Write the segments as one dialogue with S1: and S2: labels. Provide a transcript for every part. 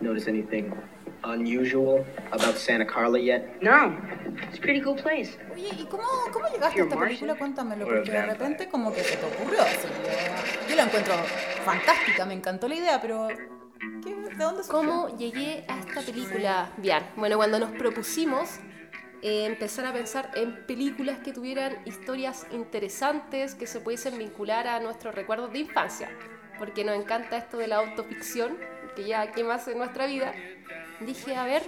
S1: notice anything unusual about Santa Carla yet?
S2: No, it's a pretty cool place.
S3: Oye, ¿y cómo, cómo llegaste a esta película? Cuéntamelo, porque de repente como que se te ocurrió. así, yo- yo la encuentro fantástica, me encantó la idea, pero ¿qué- ¿de dónde surgió?
S4: ¿Cómo llegué a esta película? Bien, bueno, cuando nos propusimos eh, empezar a pensar en películas que tuvieran historias interesantes, que se pudiesen vincular a nuestros recuerdos de infancia, porque nos encanta esto de la autoficción, que ya qué más en nuestra vida, dije, a ver,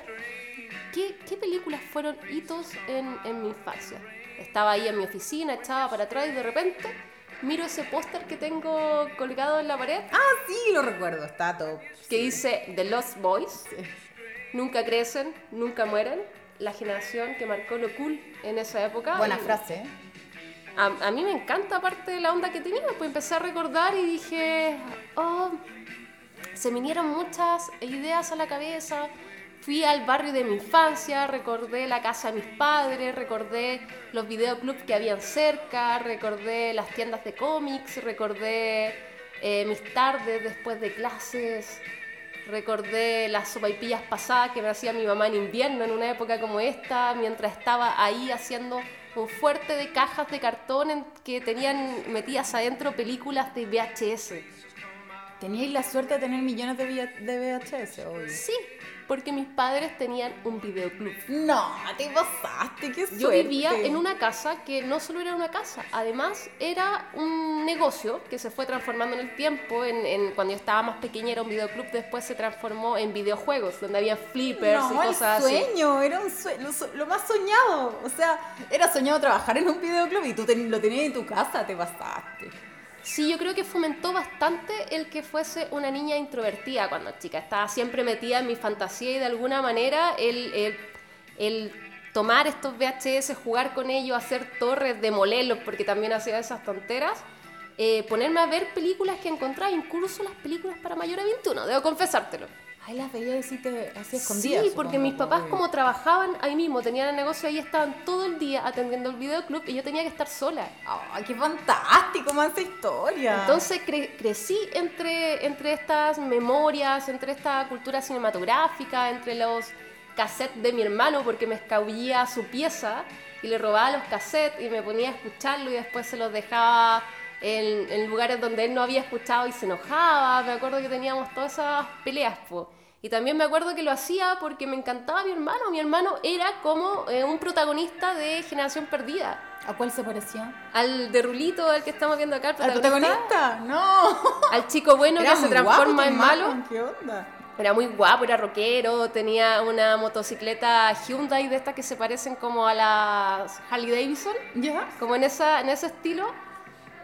S4: ¿qué, qué películas fueron hitos en, en mi infancia? Estaba ahí en mi oficina, echaba para atrás y de repente miro ese póster que tengo colgado en la pared
S3: Ah, sí, lo recuerdo, está top.
S4: que dice The Lost Boys. Nunca crecen, nunca mueren. La generación que marcó lo cool en esa época.
S3: Buena
S4: Y
S3: frase, ¿eh?
S4: A, a mí me encanta aparte de la onda que tenía, pues empecé a recordar y dije, oh, se vinieron muchas ideas a la cabeza. Fui al barrio de mi infancia, recordé la casa de mis padres, recordé los videoclubs que habían cerca, recordé las tiendas de cómics, recordé eh, mis tardes después de clases, recordé las sopaipillas pasadas que me hacía mi mamá en invierno en una época como esta, mientras estaba ahí haciendo un fuerte de cajas de cartón en que tenían metidas adentro películas de VHS.
S3: Teníais la suerte de tener millones de, VHS, obvio.
S4: Sí, porque mis padres tenían un videoclub.
S3: No, te pasaste, qué suerte.
S4: Yo vivía en una casa que no solo era una casa, además era un negocio que se fue transformando en el tiempo. En, en- cuando yo estaba más pequeña era un videoclub, después se transformó en videojuegos, donde había flippers y
S3: No, el
S4: cosas así.
S3: sueño, era un sueño, lo, más soñado. O sea, era soñado trabajar en un videoclub y tú ten- lo tenías en tu casa, te pasaste.
S4: Sí, yo creo que fomentó bastante el que fuese una niña introvertida cuando chica. Estaba siempre metida en mi fantasía y de alguna manera el, el- el tomar estos VHS, jugar con ellos, hacer torres, demolerlos, porque también hacía esas tonteras, eh, ponerme a ver películas que encontraba, incluso las películas para mayores de 21, debo confesártelo.
S3: Ay, las veía así, te, así escondidas.
S4: Sí, porque mis papás como trabajaban ahí mismo, tenían el negocio ahí, estaban todo el día atendiendo el videoclub y yo tenía que estar sola.
S3: Ay, qué fantástico, más esta historia.
S4: Entonces cre- crecí entre, entre estas memorias, entre esta cultura cinematográfica, entre los cassettes de mi hermano, porque me escabullía su pieza y le robaba los cassettes y me ponía a escucharlo y después se los dejaba en, en lugares donde él no había escuchado y se enojaba. Me acuerdo que teníamos todas esas peleas, po. Y también me acuerdo que lo hacía porque me encantaba mi hermano. Mi hermano era como eh, un protagonista de Generación Perdida.
S3: ¿A cuál se parecía?
S4: Al de Rulito, al que estamos viendo acá, el
S3: ¿Al protagonista? No.
S4: al chico bueno
S3: Era
S4: que se
S3: muy guapo
S4: transforma
S3: tu
S4: en malo.
S3: ¿Qué onda?
S4: Era muy guapo, era rockero, tenía una motocicleta Hyundai de estas que se parecen como a las Harley Davidson,
S3: ¿Ya?
S4: como en, esa, en ese estilo.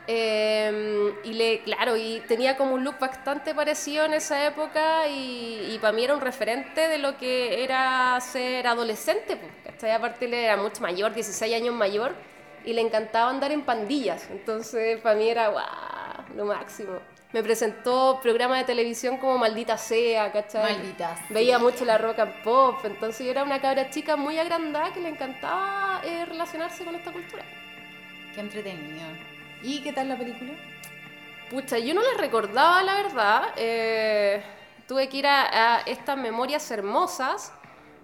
S4: Eh, y le, claro, y tenía como un look bastante parecido en esa época y, para mí era un referente de lo que era ser adolescente, pues. Aparte él era mucho mayor, 16 años mayor, y le encantaba andar en pandillas, entonces para mí era guau, lo máximo. Me presentó programas de televisión como Maldita Sea, ¿cachai?
S3: Maldita Sea.
S4: Veía mucho la rock and pop, entonces yo era una cabra chica muy agrandada que le encantaba eh, relacionarse con esta cultura.
S3: Qué entretenido. ¿Y qué tal la película?
S4: Pucha, yo no la recordaba, la verdad. eh, tuve que ir a, a estas memorias hermosas.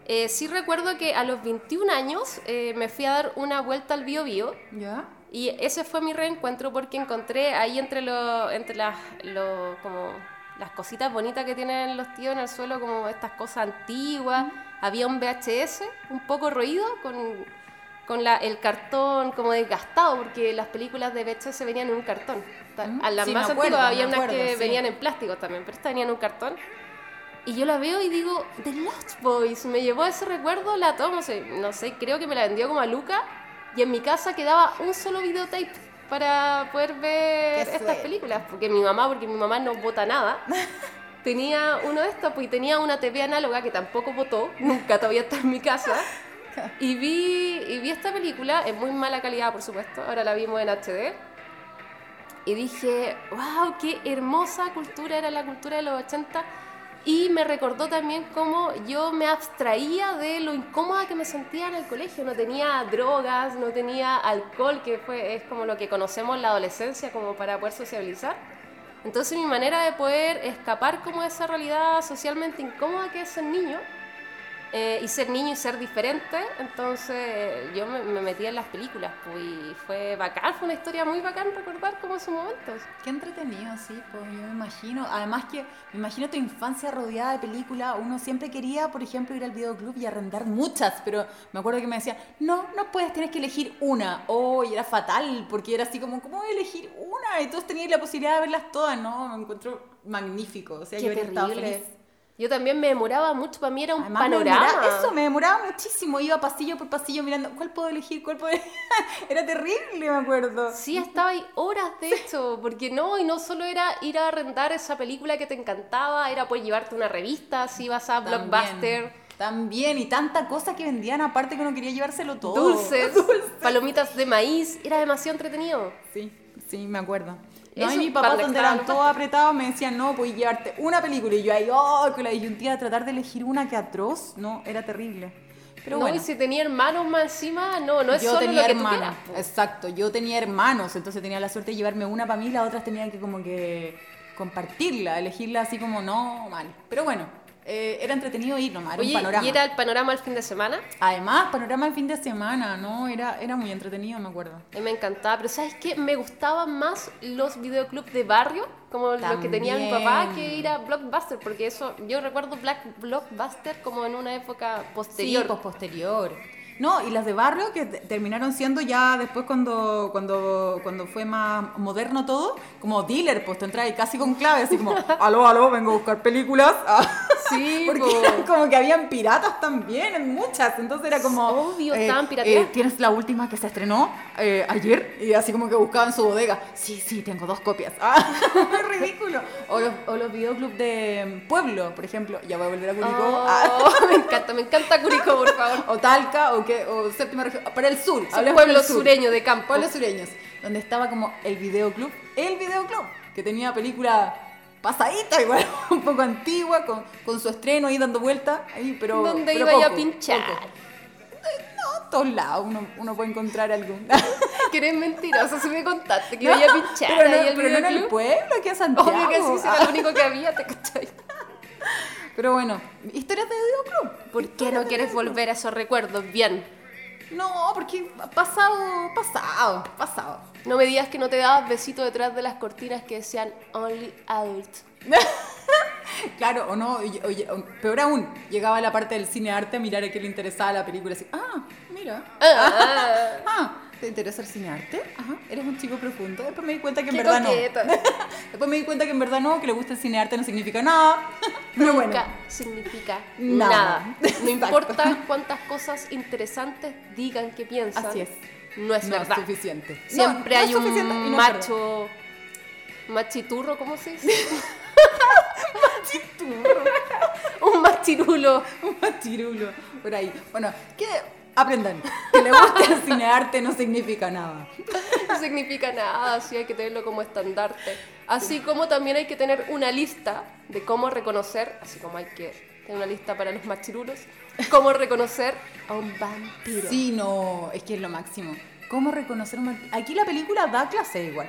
S4: Eh, sí recuerdo que a los 21 años eh, me fui a dar una vuelta al Bio Bio
S3: ¿Ya?
S4: y ese fue mi reencuentro porque encontré ahí entre, lo, entre las, lo- como las cositas bonitas que tienen los tíos en el suelo, como estas cosas antiguas. Había un VHS un poco roído con, con la- el cartón como desgastado, porque las películas de VHS venían en un cartón.
S3: Mm,
S4: A las
S3: sí,
S4: más
S3: acuerdo,
S4: antiguas había
S3: me
S4: unas
S3: acuerdo,
S4: que
S3: sí.
S4: venían en plástico también, pero esta venía en un cartón. Y yo la veo y digo, The Lost Boys, me llevó ese recuerdo, la tomo, no sé, no sé, creo que me la vendió como a Luca y en mi casa quedaba un solo videotape para poder ver estas películas, porque mi mamá, porque mi mamá no vota nada, tenía uno de estos, pues y tenía una TV análoga que tampoco votó, nunca todavía está en mi casa. Y vi, y vi esta película, en muy mala calidad por supuesto, ahora la vimos en HD. Y dije, wow, qué hermosa cultura era la cultura de los 80. Y me recordó también cómo yo me abstraía de lo incómoda que me sentía en el colegio. No tenía drogas, no tenía alcohol, que fue, es como lo que conocemos en la adolescencia como para poder sociabilizar. Entonces mi manera de poder escapar como de esa realidad socialmente incómoda que es ser niño, eh, y ser niño y ser diferente, entonces yo me, me metí en las películas pues, y fue bacán, fue una historia muy bacán recordar como esos momentos.
S3: Qué entretenido, sí, pues yo me imagino. Además que me imagino tu infancia rodeada de películas. Uno siempre quería, por ejemplo, ir al videoclub y arrendar muchas, pero me acuerdo que me decían, no, no puedes, tienes que elegir una. Oh, y era fatal, porque era así como, ¿cómo voy a elegir una? Y todos tenían la posibilidad de verlas todas, ¿no? Me encuentro magnífico. O sea,
S4: Qué
S3: yo estado
S4: terrible.
S3: feliz.
S4: Yo también me demoraba mucho, para mí era un
S3: Además, me
S4: panorama.
S3: demoraba- eso me demoraba muchísimo. Iba pasillo por pasillo mirando, ¿cuál puedo elegir? ¿Cuál puedo Era terrible, me acuerdo.
S4: Sí, estaba ahí horas de hecho, porque no, y no solo era ir a arrendar esa película que te encantaba, era pues llevarte una revista, si ibas a
S3: También,
S4: Blockbuster,
S3: También, y tanta cosa que vendían aparte que uno quería llevárselo todo.
S4: dulces, palomitas de maíz, era demasiado entretenido.
S3: Sí, sí, me acuerdo. No,
S4: Eso,
S3: y
S4: la
S3: donde
S4: extra
S3: eran todos apretados, me decían, no, puedes llevarte una película. Y yo ahí, oh, con la disyuntiva de tratar de elegir una que atroz. No, era terrible. Pero
S4: no,
S3: bueno.
S4: y si tenía hermanos más encima, no, no es
S3: yo
S4: solo
S3: tenía
S4: lo que tú
S3: hermanos,
S4: quieras, po.
S3: exacto, yo tenía hermanos, entonces tenía la suerte de llevarme una para mí las otras tenían que como que compartirla, elegirla así como no, mal. Pero bueno, eh, era entretenido ir nomás, era
S4: Oye,
S3: un panorama.
S4: ¿y era el panorama el fin de semana?
S3: Además, panorama de fin de semana, ¿no? Era, era muy entretenido, me acuerdo.
S4: A mí me encantaba, pero ¿sabes qué? Me gustaban más los videoclubs de barrio, como los que tenía mi papá,
S3: También.
S4: que ir a Blockbuster, porque eso, yo recuerdo Black Blockbuster como en una época posterior.
S3: Sí, posterior. No, y las de barrio que te- terminaron siendo ya después cuando, cuando, cuando fue más moderno todo, como dealer, pues tú entras y casi con clave, así como, aló, aló, vengo a buscar películas.
S4: Sí,
S3: Porque
S4: po.
S3: como que habían piratas también, en muchas, ences era como...
S4: Obvio, estaban pirateadas.
S3: Tienes la última que se estrenó eh, ayer y así como que buscaban su bodega. Sí, sí, tengo dos copias. Ah, muy ridículo. O los, o los videoclubs de Pueblo, por ejemplo. Ya voy a volver a Curicó.
S4: Oh,
S3: Ah.
S4: me encanta, me encanta Curicó, por favor.
S3: o Talca, o, qué, o séptima región, para el sur. Del sur.
S4: sureños de campo.
S3: Pueblos sureños, donde estaba como el videoclub, el videoclub, que tenía película pasadita, igual, un poco antigua, con, con su estreno ahí dando vuelta, ahí, pero pero
S4: iba yo a pinchar.
S3: poco. No, en todos lados uno, uno puede encontrar algún.
S4: Que eres mentirosa, si me contaste que
S3: No,
S4: iba a pinchar
S3: pero no,
S4: ahí al
S3: pero no en el pueblo, aquí a Santiago.
S4: Obvio que sí, si
S3: Ah,
S4: era lo único que había, te cachai.
S3: Pero bueno, historias de videoclub.
S4: ¿Por qué no quieres volver a esos recuerdos? Bien.
S3: No, porque pasado, pasado, pasado.
S4: No me digas que no te dabas besito detrás de las cortinas que decían Only Adult.
S3: Claro, o no, o- peor aún, llegaba a la parte del cine arte a mirar a qué le interesaba la película, así, ah, mira,
S4: Ah,
S3: ah, ¿te interesa el cine arte? Ajá, eres un chico profundo. Después me di cuenta que en
S4: qué
S3: verdad
S4: coqueta.
S3: no. Después me di cuenta que en verdad no, que le gusta el cine arte no significa nada. Bueno,
S4: Nunca significa
S3: Nada.
S4: nada. No importa cuántas cosas interesantes digan que piensan.
S3: así es.
S4: No es
S3: no
S4: verdad.
S3: es suficiente.
S4: Siempre
S3: no
S4: hay un macho. Machiturro, ¿cómo se dice? Un machirulo.
S3: Un machirulo por ahí. Bueno, que aprendan que le guste el cine arte no significa nada.
S4: No significa nada, así hay que tenerlo como estandarte. Así como también hay que tener una lista de cómo reconocer, así como hay que tener una lista para los machirulos, cómo reconocer a un vampiro.
S3: Sí, no, es que es lo máximo. ¿Cómo reconocer un vampiro? Aquí la película da clase igual.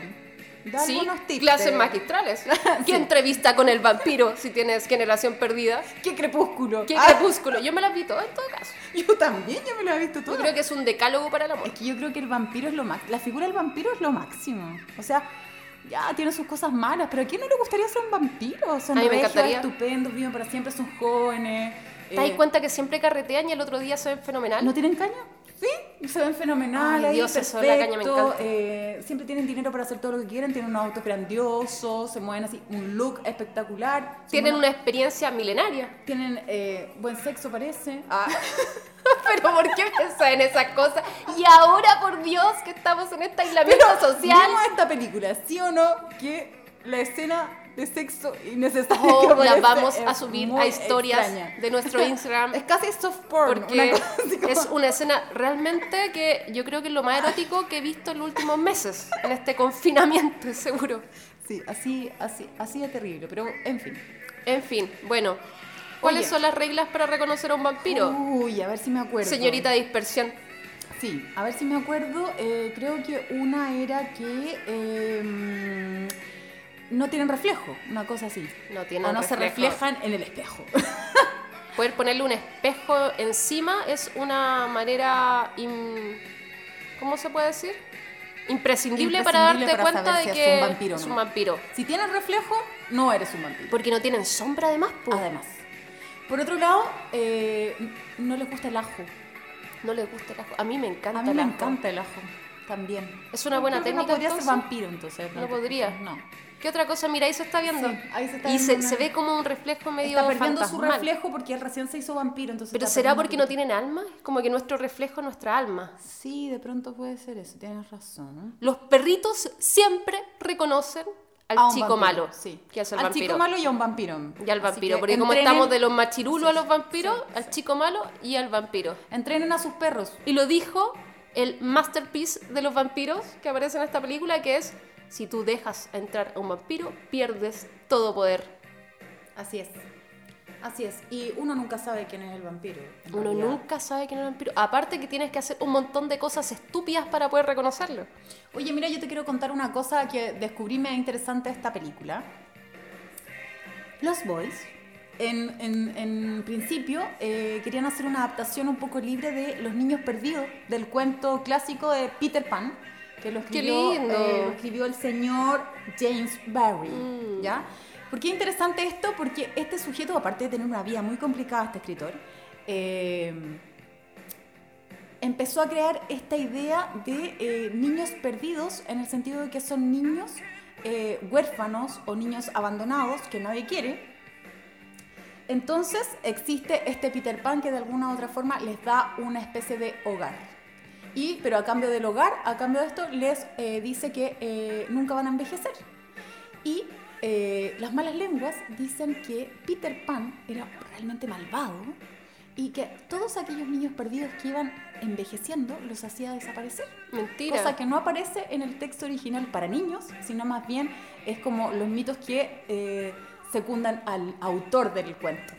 S3: Da
S4: Sí,
S3: algunos tips.
S4: clases
S3: de-
S4: magistrales. ¿Qué entrevista con el vampiro si tienes generación perdida?
S3: ¿Qué crepúsculo?
S4: ¿Qué
S3: Ah,
S4: crepúsculo? Yo me las vi todas en todo caso.
S3: Yo también, yo me lo he visto todo.
S4: Yo creo que es un decálogo para el amor.
S3: Es que yo creo que el vampiro es lo máximo. La figura del vampiro es lo máximo. O sea, ya tiene sus cosas malas, pero ¿a quién no le gustaría ser un vampiro? Son regios,
S4: encantaría.
S3: estupendos, viven para siempre, son jóvenes.
S4: ¿Te das
S3: eh,
S4: cuenta que siempre carretean y el otro día se ven fenomenal?
S3: ¿No tienen caña? Sí, se ven fenomenal.
S4: Ay,
S3: ahí,
S4: Dios, eso, la caña me
S3: perfecto,
S4: encanta.
S3: eh, siempre tienen dinero para hacer todo lo que quieren, tienen unos autos grandiosos, se mueven así, un look espectacular.
S4: Tienen una experiencia milenaria.
S3: Tienen eh, buen sexo, parece. Ah,
S4: Pero ¿por qué pensás en esas cosas? Y ahora, por Dios, que estamos en este aislamiento social.
S3: ¿Vimos esta película, sí o no? Que la escena de sexo innecesaria
S4: Oh, la vamos a subir a historias
S3: extraña.
S4: de nuestro Instagram.
S3: Es casi soft porn.
S4: Porque
S3: una como-
S4: es una escena realmente que yo creo que es lo más erótico que he visto en los últimos meses, en este confinamiento, seguro.
S3: Sí, así, así, así de terrible, pero en fin.
S4: En fin, bueno. ¿Cuáles
S3: Oye.
S4: son las reglas para reconocer a un vampiro?
S3: Uy, a ver si me acuerdo.
S4: Señorita dispersión.
S3: Sí, a ver si me acuerdo. eh, creo que una era que. eh, no tienen reflejo, una cosa así.
S4: No tienen
S3: o no se reflejan en el espejo.
S4: Poder ponerle un espejo encima es una manera, in- ¿cómo se puede decir? Imprescindible, para darte
S3: para
S4: cuenta de
S3: si es
S4: que
S3: un vampiro
S4: es un vampiro.
S3: si tienes reflejo, no eres un vampiro.
S4: Porque no tienen sombra además, po.
S3: Además. Por otro lado, eh, no les gusta el ajo.
S4: No les gusta el ajo. A mí me encanta
S3: A mí
S4: el
S3: me
S4: ajo.
S3: encanta el ajo también.
S4: Es una buena
S3: que
S4: técnica,
S3: No podría ser
S4: entonces.
S3: vampiro entonces.
S4: No podría.
S3: No.
S4: ¿Qué otra cosa? Mira, ahí se está viendo.
S3: Sí, ahí se está
S4: y
S3: viendo
S4: se,
S3: una-
S4: se ve como un reflejo medio
S3: Está perdiendo su reflejo porque él recién se hizo vampiro. Entonces
S4: Pero ¿será porque no tienen alma? Es como que nuestro reflejo es nuestra alma.
S3: Sí, de pronto puede ser eso. Tienes razón.
S4: Los perritos siempre reconocen al
S3: A
S4: chico
S3: vampiro,
S4: malo.
S3: Sí.
S4: Que es el
S3: al
S4: vampiro.
S3: chico malo y a un vampiro.
S4: Y al vampiro.
S3: que
S4: Porque como estamos de los machirulos
S3: Sí,
S4: a los vampiros,
S3: sí,
S4: al chico malo y al vampiro.
S3: Entrenen a sus perros.
S4: Y lo dijo el masterpiece de los vampiros que aparece en esta película, que es, si tú dejas entrar a un vampiro, pierdes todo poder.
S3: Así es. Así es. Y uno nunca sabe quién es el vampiro.
S4: Uno
S3: realidad.
S4: nunca sabe quién es el vampiro. Aparte que tienes que hacer un montón de cosas estúpidas para poder reconocerlo.
S3: Oye, mira, yo te quiero contar una cosa que descubrí me interesante de esta película. Los Boys, en, en- en principio, eh, querían hacer una adaptación un poco libre de Los Niños Perdidos, del cuento clásico de Peter Pan, que lo
S4: ¡Qué
S3: escribió,
S4: lindo!
S3: eh, lo escribió el señor James Barry.
S4: Mm.
S3: ¿Ya? ¿Por qué es interesante esto? Porque este sujeto, aparte de tener una vida muy complicada, este escritor, eh, empezó a crear esta idea de eh, niños perdidos en el sentido de que son niños eh, huérfanos o niños abandonados que nadie quiere. Entonces existe este Peter Pan que de alguna u otra forma les da una especie de hogar. Y, pero a cambio del hogar, a cambio de esto, les eh, dice que eh, nunca van a envejecer. Y eh, las malas lenguas dicen que Peter Pan era realmente malvado y que todos aquellos niños perdidos que iban envejeciendo los hacía desaparecer.
S4: Mentira.
S3: Cosa que no aparece en el texto original para niños, sino más bien es como los mitos que eh, secundan al autor del cuento.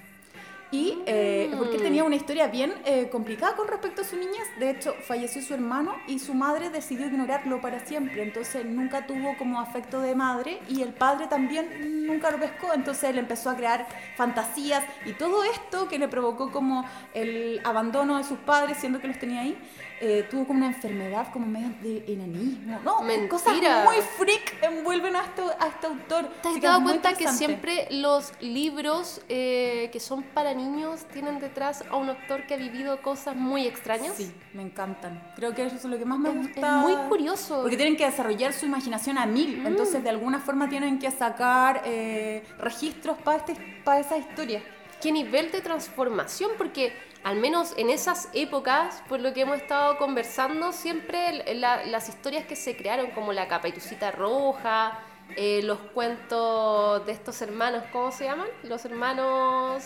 S3: Y eh, porque él tenía una historia bien eh, complicada con respecto a su niñez. De hecho, falleció su hermano y su madre decidió ignorarlo para siempre. Entonces nunca tuvo como afecto de madre y el padre también nunca lo pescó. Entonces él empezó a crear fantasías y todo esto que le provocó como el abandono de sus padres, siendo que los tenía ahí, eh, tuvo como una enfermedad como medio de enanismo. No,
S4: Mentira.
S3: cosas muy freak envuelven a este, a este autor.
S4: ¿Te has dado cuenta que siempre los libros eh, que son para niños tienen detrás a un autor que ha vivido cosas muy extrañas?
S3: Sí, me encantan. Creo que eso es lo que más me
S4: Es- es
S3: gusta.
S4: muy curioso.
S3: Porque tienen que desarrollar su imaginación a mil. Entonces, de alguna forma, tienen que sacar eh, registros para este, para esa historia.
S4: qué nivel de transformación, porque al menos en esas épocas, por lo que hemos estado conversando, siempre la- las historias que se crearon, como la Caperucita Roja, eh, los cuentos de estos hermanos, ¿cómo se llaman? Los hermanos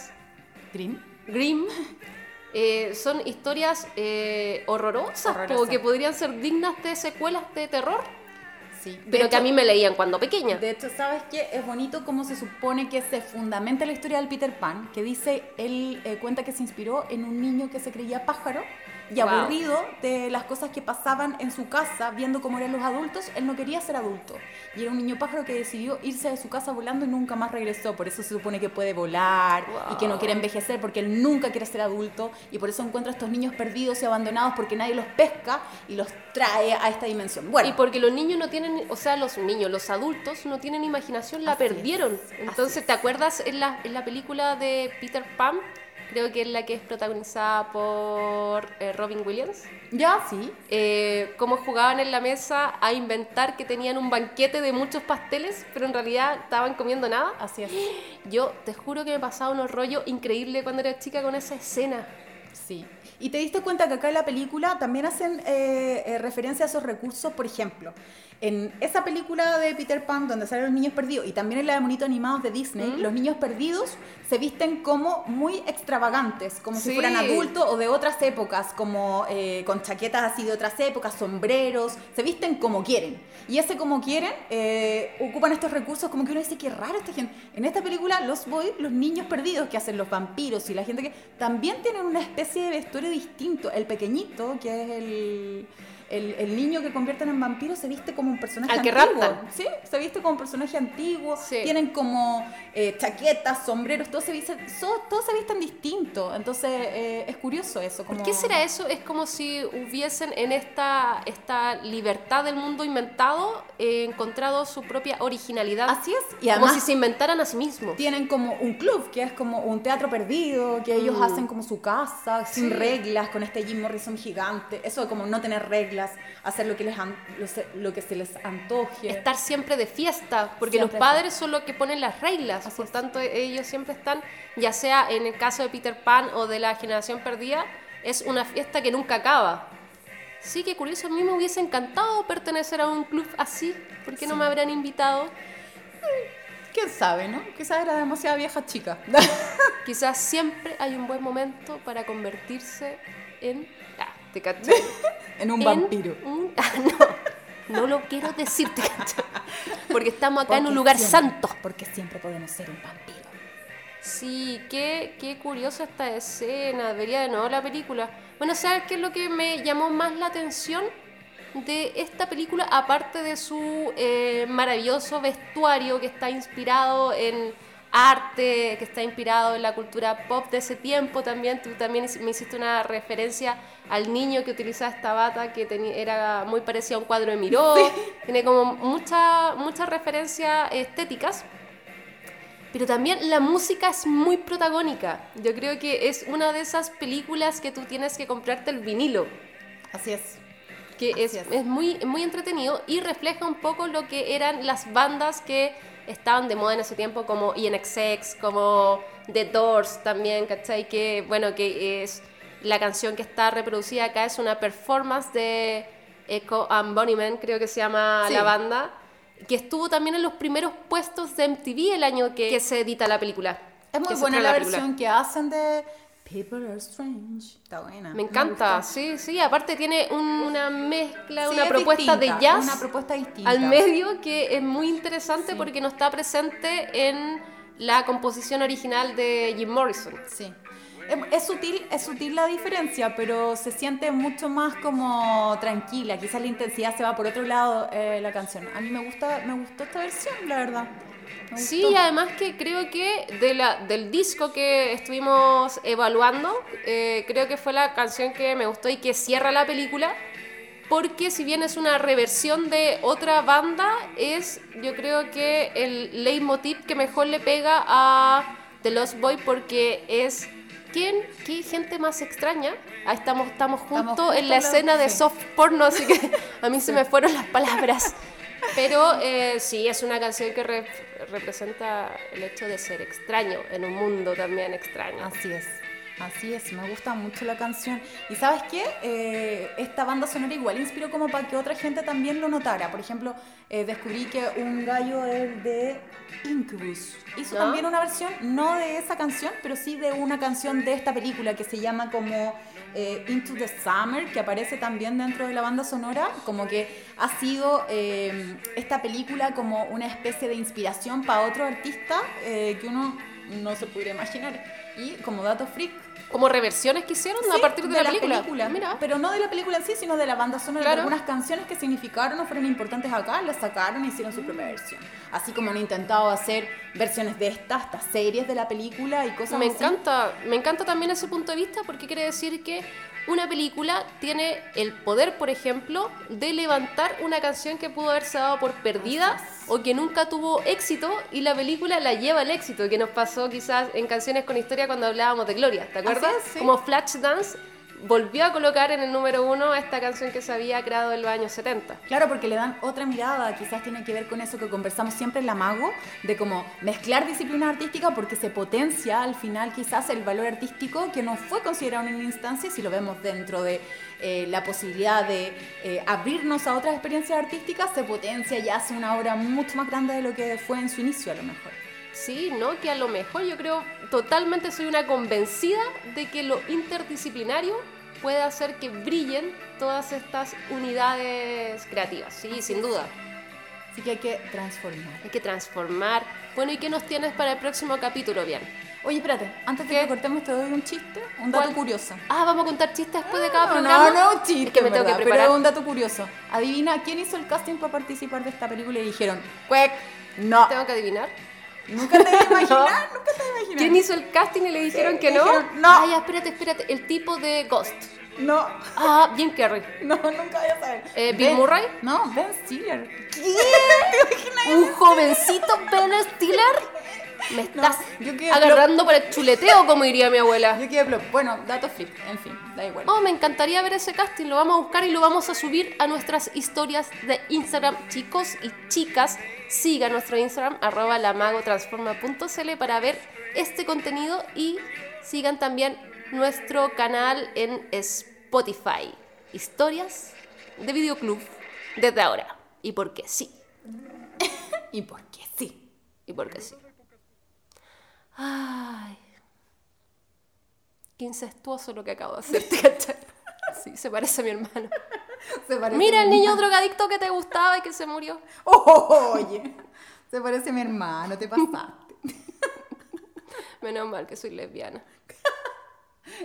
S3: Green.
S4: Grimm. eh, son historias eh, horrorosas, como que podrían ser dignas de secuelas de terror,
S3: Sí.
S4: Pero que a
S3: hecho-
S4: mí me leían cuando pequeña.
S3: De hecho, ¿sabes qué? Es bonito cómo se supone que se fundamenta la historia del Peter Pan, que dice, él eh, cuenta que se inspiró en un niño que se creía pájaro y
S4: Wow.
S3: aburrido de las cosas que pasaban en su casa, viendo cómo eran los adultos, él no quería ser adulto. Y era un niño pájaro que decidió irse de su casa volando y nunca más regresó. Por eso se supone que puede volar y que no quiere envejecer porque él nunca quiere ser adulto. Y por eso encuentra a estos niños perdidos y abandonados porque nadie los pesca y los trae a esta dimensión. Bueno,
S4: Y porque los niños no tienen, o sea, los niños, los adultos no tienen imaginación, la
S3: Así
S4: perdieron. Entonces,
S3: es.
S4: ¿te acuerdas en la, en la película de Peter Pan? Creo que es la que es protagonizada por eh, Robin Williams.
S3: ya sí.
S4: Eh, cómo jugaban en la mesa a inventar que tenían un banquete de muchos pasteles, pero en realidad estaban comiendo nada.
S3: Así es.
S4: Yo te juro que me pasaba unos rollos increíbles cuando era chica con esa escena.
S3: Sí. Y te diste cuenta que acá en la película también hacen eh, eh, referencia a esos recursos, por ejemplo, en esa película de Peter Pan donde salen los niños perdidos y también en la de monitos animados de Disney,
S4: ¿Mm?
S3: los niños perdidos se visten como muy extravagantes, como si fueran adultos o de otras épocas, como eh, con chaquetas así de otras épocas, sombreros, se visten como quieren. Y ese como quieren, eh, ocupan estos recursos como que uno dice, qué raro esta gente. En esta película, los boys, los niños perdidos que hacen los vampiros y la gente que también tienen una especie de vestuario distinto. El pequeñito, que es el, el, el niño que convierten en vampiro se viste como un personaje
S4: Al que
S3: antiguo.
S4: raptan.
S3: Sí, se viste como un personaje antiguo.
S4: Sí.
S3: Tienen como eh, chaquetas, sombreros, todos se visten, todos se visten distinto. Entonces eh, es curioso eso. Como...
S4: ¿Por qué será eso? Es como si hubiesen en esta, esta libertad del mundo inventado eh, encontrado su propia originalidad.
S3: Así es. Y
S4: como
S3: además
S4: si se inventaran a sí mismos.
S3: tienen como un club, que es como un teatro perdido, que ellos
S4: Mm.
S3: hacen como su casa, sin
S4: Sí.
S3: reglas, con este Jim Morrison gigante. Eso de como no tener reglas, hacer lo que, les an- lo, que se les antoje.
S4: Estar siempre de fiesta, porque
S3: Siempre
S4: los padres son los que ponen las reglas.
S3: Así
S4: por
S3: es.
S4: tanto, ellos siempre están, ya sea en el caso de Peter Pan o de la generación perdida, es una fiesta que nunca acaba. Sí, que curioso, a mí me hubiese encantado pertenecer a un club así. ¿Por qué no me habrán invitado?
S3: ¿Quién sabe, no? Quizás era demasiada vieja chica.
S4: Quizás siempre hay un buen momento para convertirse en... Te caché.
S3: en un
S4: En
S3: vampiro.
S4: un- ah, no, no lo quiero decir, te caché. Porque estamos acá en un lugar
S3: siempre-
S4: santo.
S3: Porque siempre podemos ser un vampiro.
S4: Sí, qué, qué curiosa esta escena, vería de nuevo la película. Bueno, ¿sabes qué es lo que me llamó más la atención de esta película? Aparte de su eh, maravilloso vestuario que está inspirado en arte, que está inspirado en la cultura pop de ese tiempo también. Tú también me hiciste una referencia al niño que utilizaba esta bata que era muy parecida a un cuadro de Miró. Tiene como mucha- muchas referencias estéticas. Pero también la música es muy protagónica. Yo creo que es una de esas películas que tú tienes que comprarte el vinilo,
S3: Así es.
S4: que es.
S3: es
S4: muy, muy entretenido y refleja un poco lo que eran las bandas que estaban de moda en ese tiempo, como INXX, como The Doors también, ¿cachai? Que, bueno, que es la canción que está reproducida acá, es una performance de Echo and Bunnymen, creo que se llama
S3: Sí.
S4: la banda, que estuvo también en los primeros puestos de MTV el año que, que se edita la película.
S3: Es muy buena la
S4: película.
S3: versión que hacen de People Are Strange. Está buena.
S4: Me encanta, sí, sí. Aparte tiene un- una mezcla,
S3: Sí,
S4: una
S3: es
S4: propuesta
S3: distinta,
S4: de jazz
S3: Una propuesta distinta.
S4: al medio que es muy interesante
S3: Sí.
S4: porque no está presente en la composición original de Jim Morrison.
S3: Sí. Es, es sutil, es sutil la diferencia, pero se siente mucho más como tranquila. Quizás la intensidad se va por otro lado eh, la canción. A mí me gusta, me gustó esta versión, la verdad.
S4: Sí, y además que creo que de la, del disco que estuvimos evaluando, eh, creo que fue la canción que me gustó y que cierra la película, porque si bien es una reversión de otra banda, es yo creo que el leitmotiv que mejor le pega a The Lost Boy porque es... ¿Quién? ¿Qué gente más extraña? Ahí estamos, estamos juntos
S3: Estamos
S4: en la escena de
S3: sí.
S4: soft porno, así que a mí se me fueron las palabras. Pero eh, sí, es una canción que re- representa el hecho de ser extraño en un mundo también extraño.
S3: Así es, así es, me gusta mucho la canción. Y sabes qué, Eh, esta banda sonora igual inspiró como para que otra gente también lo notara. Por ejemplo, eh, descubrí que un gallo es de Incubus. Hizo
S4: ¿No?
S3: también una versión, no de esa canción, pero sí de una canción de esta película que se llama como eh, Into the Summer, que aparece también dentro de la banda sonora, como que ha sido eh, esta película como una especie de inspiración para otro artista que uno no se pudiera imaginar. Y como dato freak,
S4: Como reversiones que hicieron a partir de, la, película.
S3: película.
S4: Mira,
S3: Pero no de la película en sí, sino de la banda sonora.
S4: Claro.
S3: De algunas canciones que significaron o fueron importantes acá, las sacaron y hicieron su propia versión. Así como han intentado hacer versiones de estas, estas series de la película y cosas
S4: me
S3: así.
S4: encanta, me encanta también ese punto de vista porque quiere decir que una película tiene el poder, por ejemplo, de levantar una canción que pudo haberse dado por perdida o que nunca tuvo éxito y la película la lleva al éxito, que nos pasó quizás en Canciones con Historia cuando hablábamos de Gloria, ¿te acuerdas?
S3: sí.
S4: Como Flashdance volvió a colocar en el número uno esta canción que se había creado en los años 70.
S3: Claro, porque le dan otra mirada, quizás tiene que ver con eso que conversamos siempre en la Mago, de como mezclar disciplinas artísticas porque se potencia al final quizás el valor artístico que no fue considerado en una instancia, si lo vemos dentro de eh, la posibilidad de eh, abrirnos a otras experiencias artísticas, se potencia y hace una obra mucho más grande de lo que fue en su inicio a lo mejor.
S4: Sí, ¿no? Que a lo mejor yo creo, totalmente soy una convencida de que lo interdisciplinario puede hacer que brillen todas estas unidades creativas, sí, sin duda.
S3: Así que hay que transformar.
S4: Hay que transformar. Bueno, ¿y qué nos tienes para el próximo capítulo, bien?
S3: Oye, espérate, antes de que cortemos te doy un chiste, un dato
S4: ¿Cuál?
S3: curioso.
S4: Ah, vamos a contar chistes después de cada
S3: No,
S4: programa.
S3: no, no, un chiste,
S4: Es que me
S3: en
S4: tengo que
S3: verdad,
S4: preparar.
S3: pero un dato curioso. Adivina quién hizo el casting para participar de esta película y dijeron, ¡cuec! No.
S4: Tengo que adivinar.
S3: Nunca te iba a imaginar, nunca te iba a imaginar.
S4: ¿Quién hizo el casting y le dijeron que no?
S3: dijeron, no.
S4: Ya, espérate, espérate. El tipo de Ghost.
S3: No,
S4: Ah, Jim Carrey.
S3: no, nunca voy a saber.
S4: Eh, ¿Bill Murray?
S3: No, Ben Stiller. ¿Qué? ¿Te imaginas?
S4: ¿Un jovencito Ben Stiller? Me estás
S3: yo
S4: agarrando para el chuleteo, como diría mi abuela.
S3: Yo quedé. Bueno, dato freak, en fin, da igual.
S4: Oh, me encantaría ver ese casting. Lo vamos a buscar y lo vamos a subir a nuestras historias de Instagram. Chicos y chicas, sigan nuestro Instagram, arroba lamagotransforma.cl para ver este contenido y sigan también nuestro canal en Spotify. Historias de Videoclub desde ahora. Y porque sí.
S3: ¿Y por qué sí?
S4: Y porque sí. Ay. Qué incestuoso lo que acabo de hacer, ¿te cachai? Sí, se parece a mi hermano.
S3: Se parece
S4: Mira el niño
S3: hermano.
S4: drogadicto que te gustaba y que se murió.
S3: Oye, se parece a mi hermano, te pasaste.
S4: Menos mal que soy lesbiana.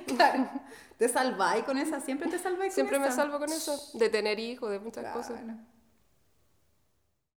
S3: Claro. Te salváis con esa, siempre te salváis con
S4: Siempre me salvo con eso. De tener hijos, de muchas
S3: Claro.
S4: cosas.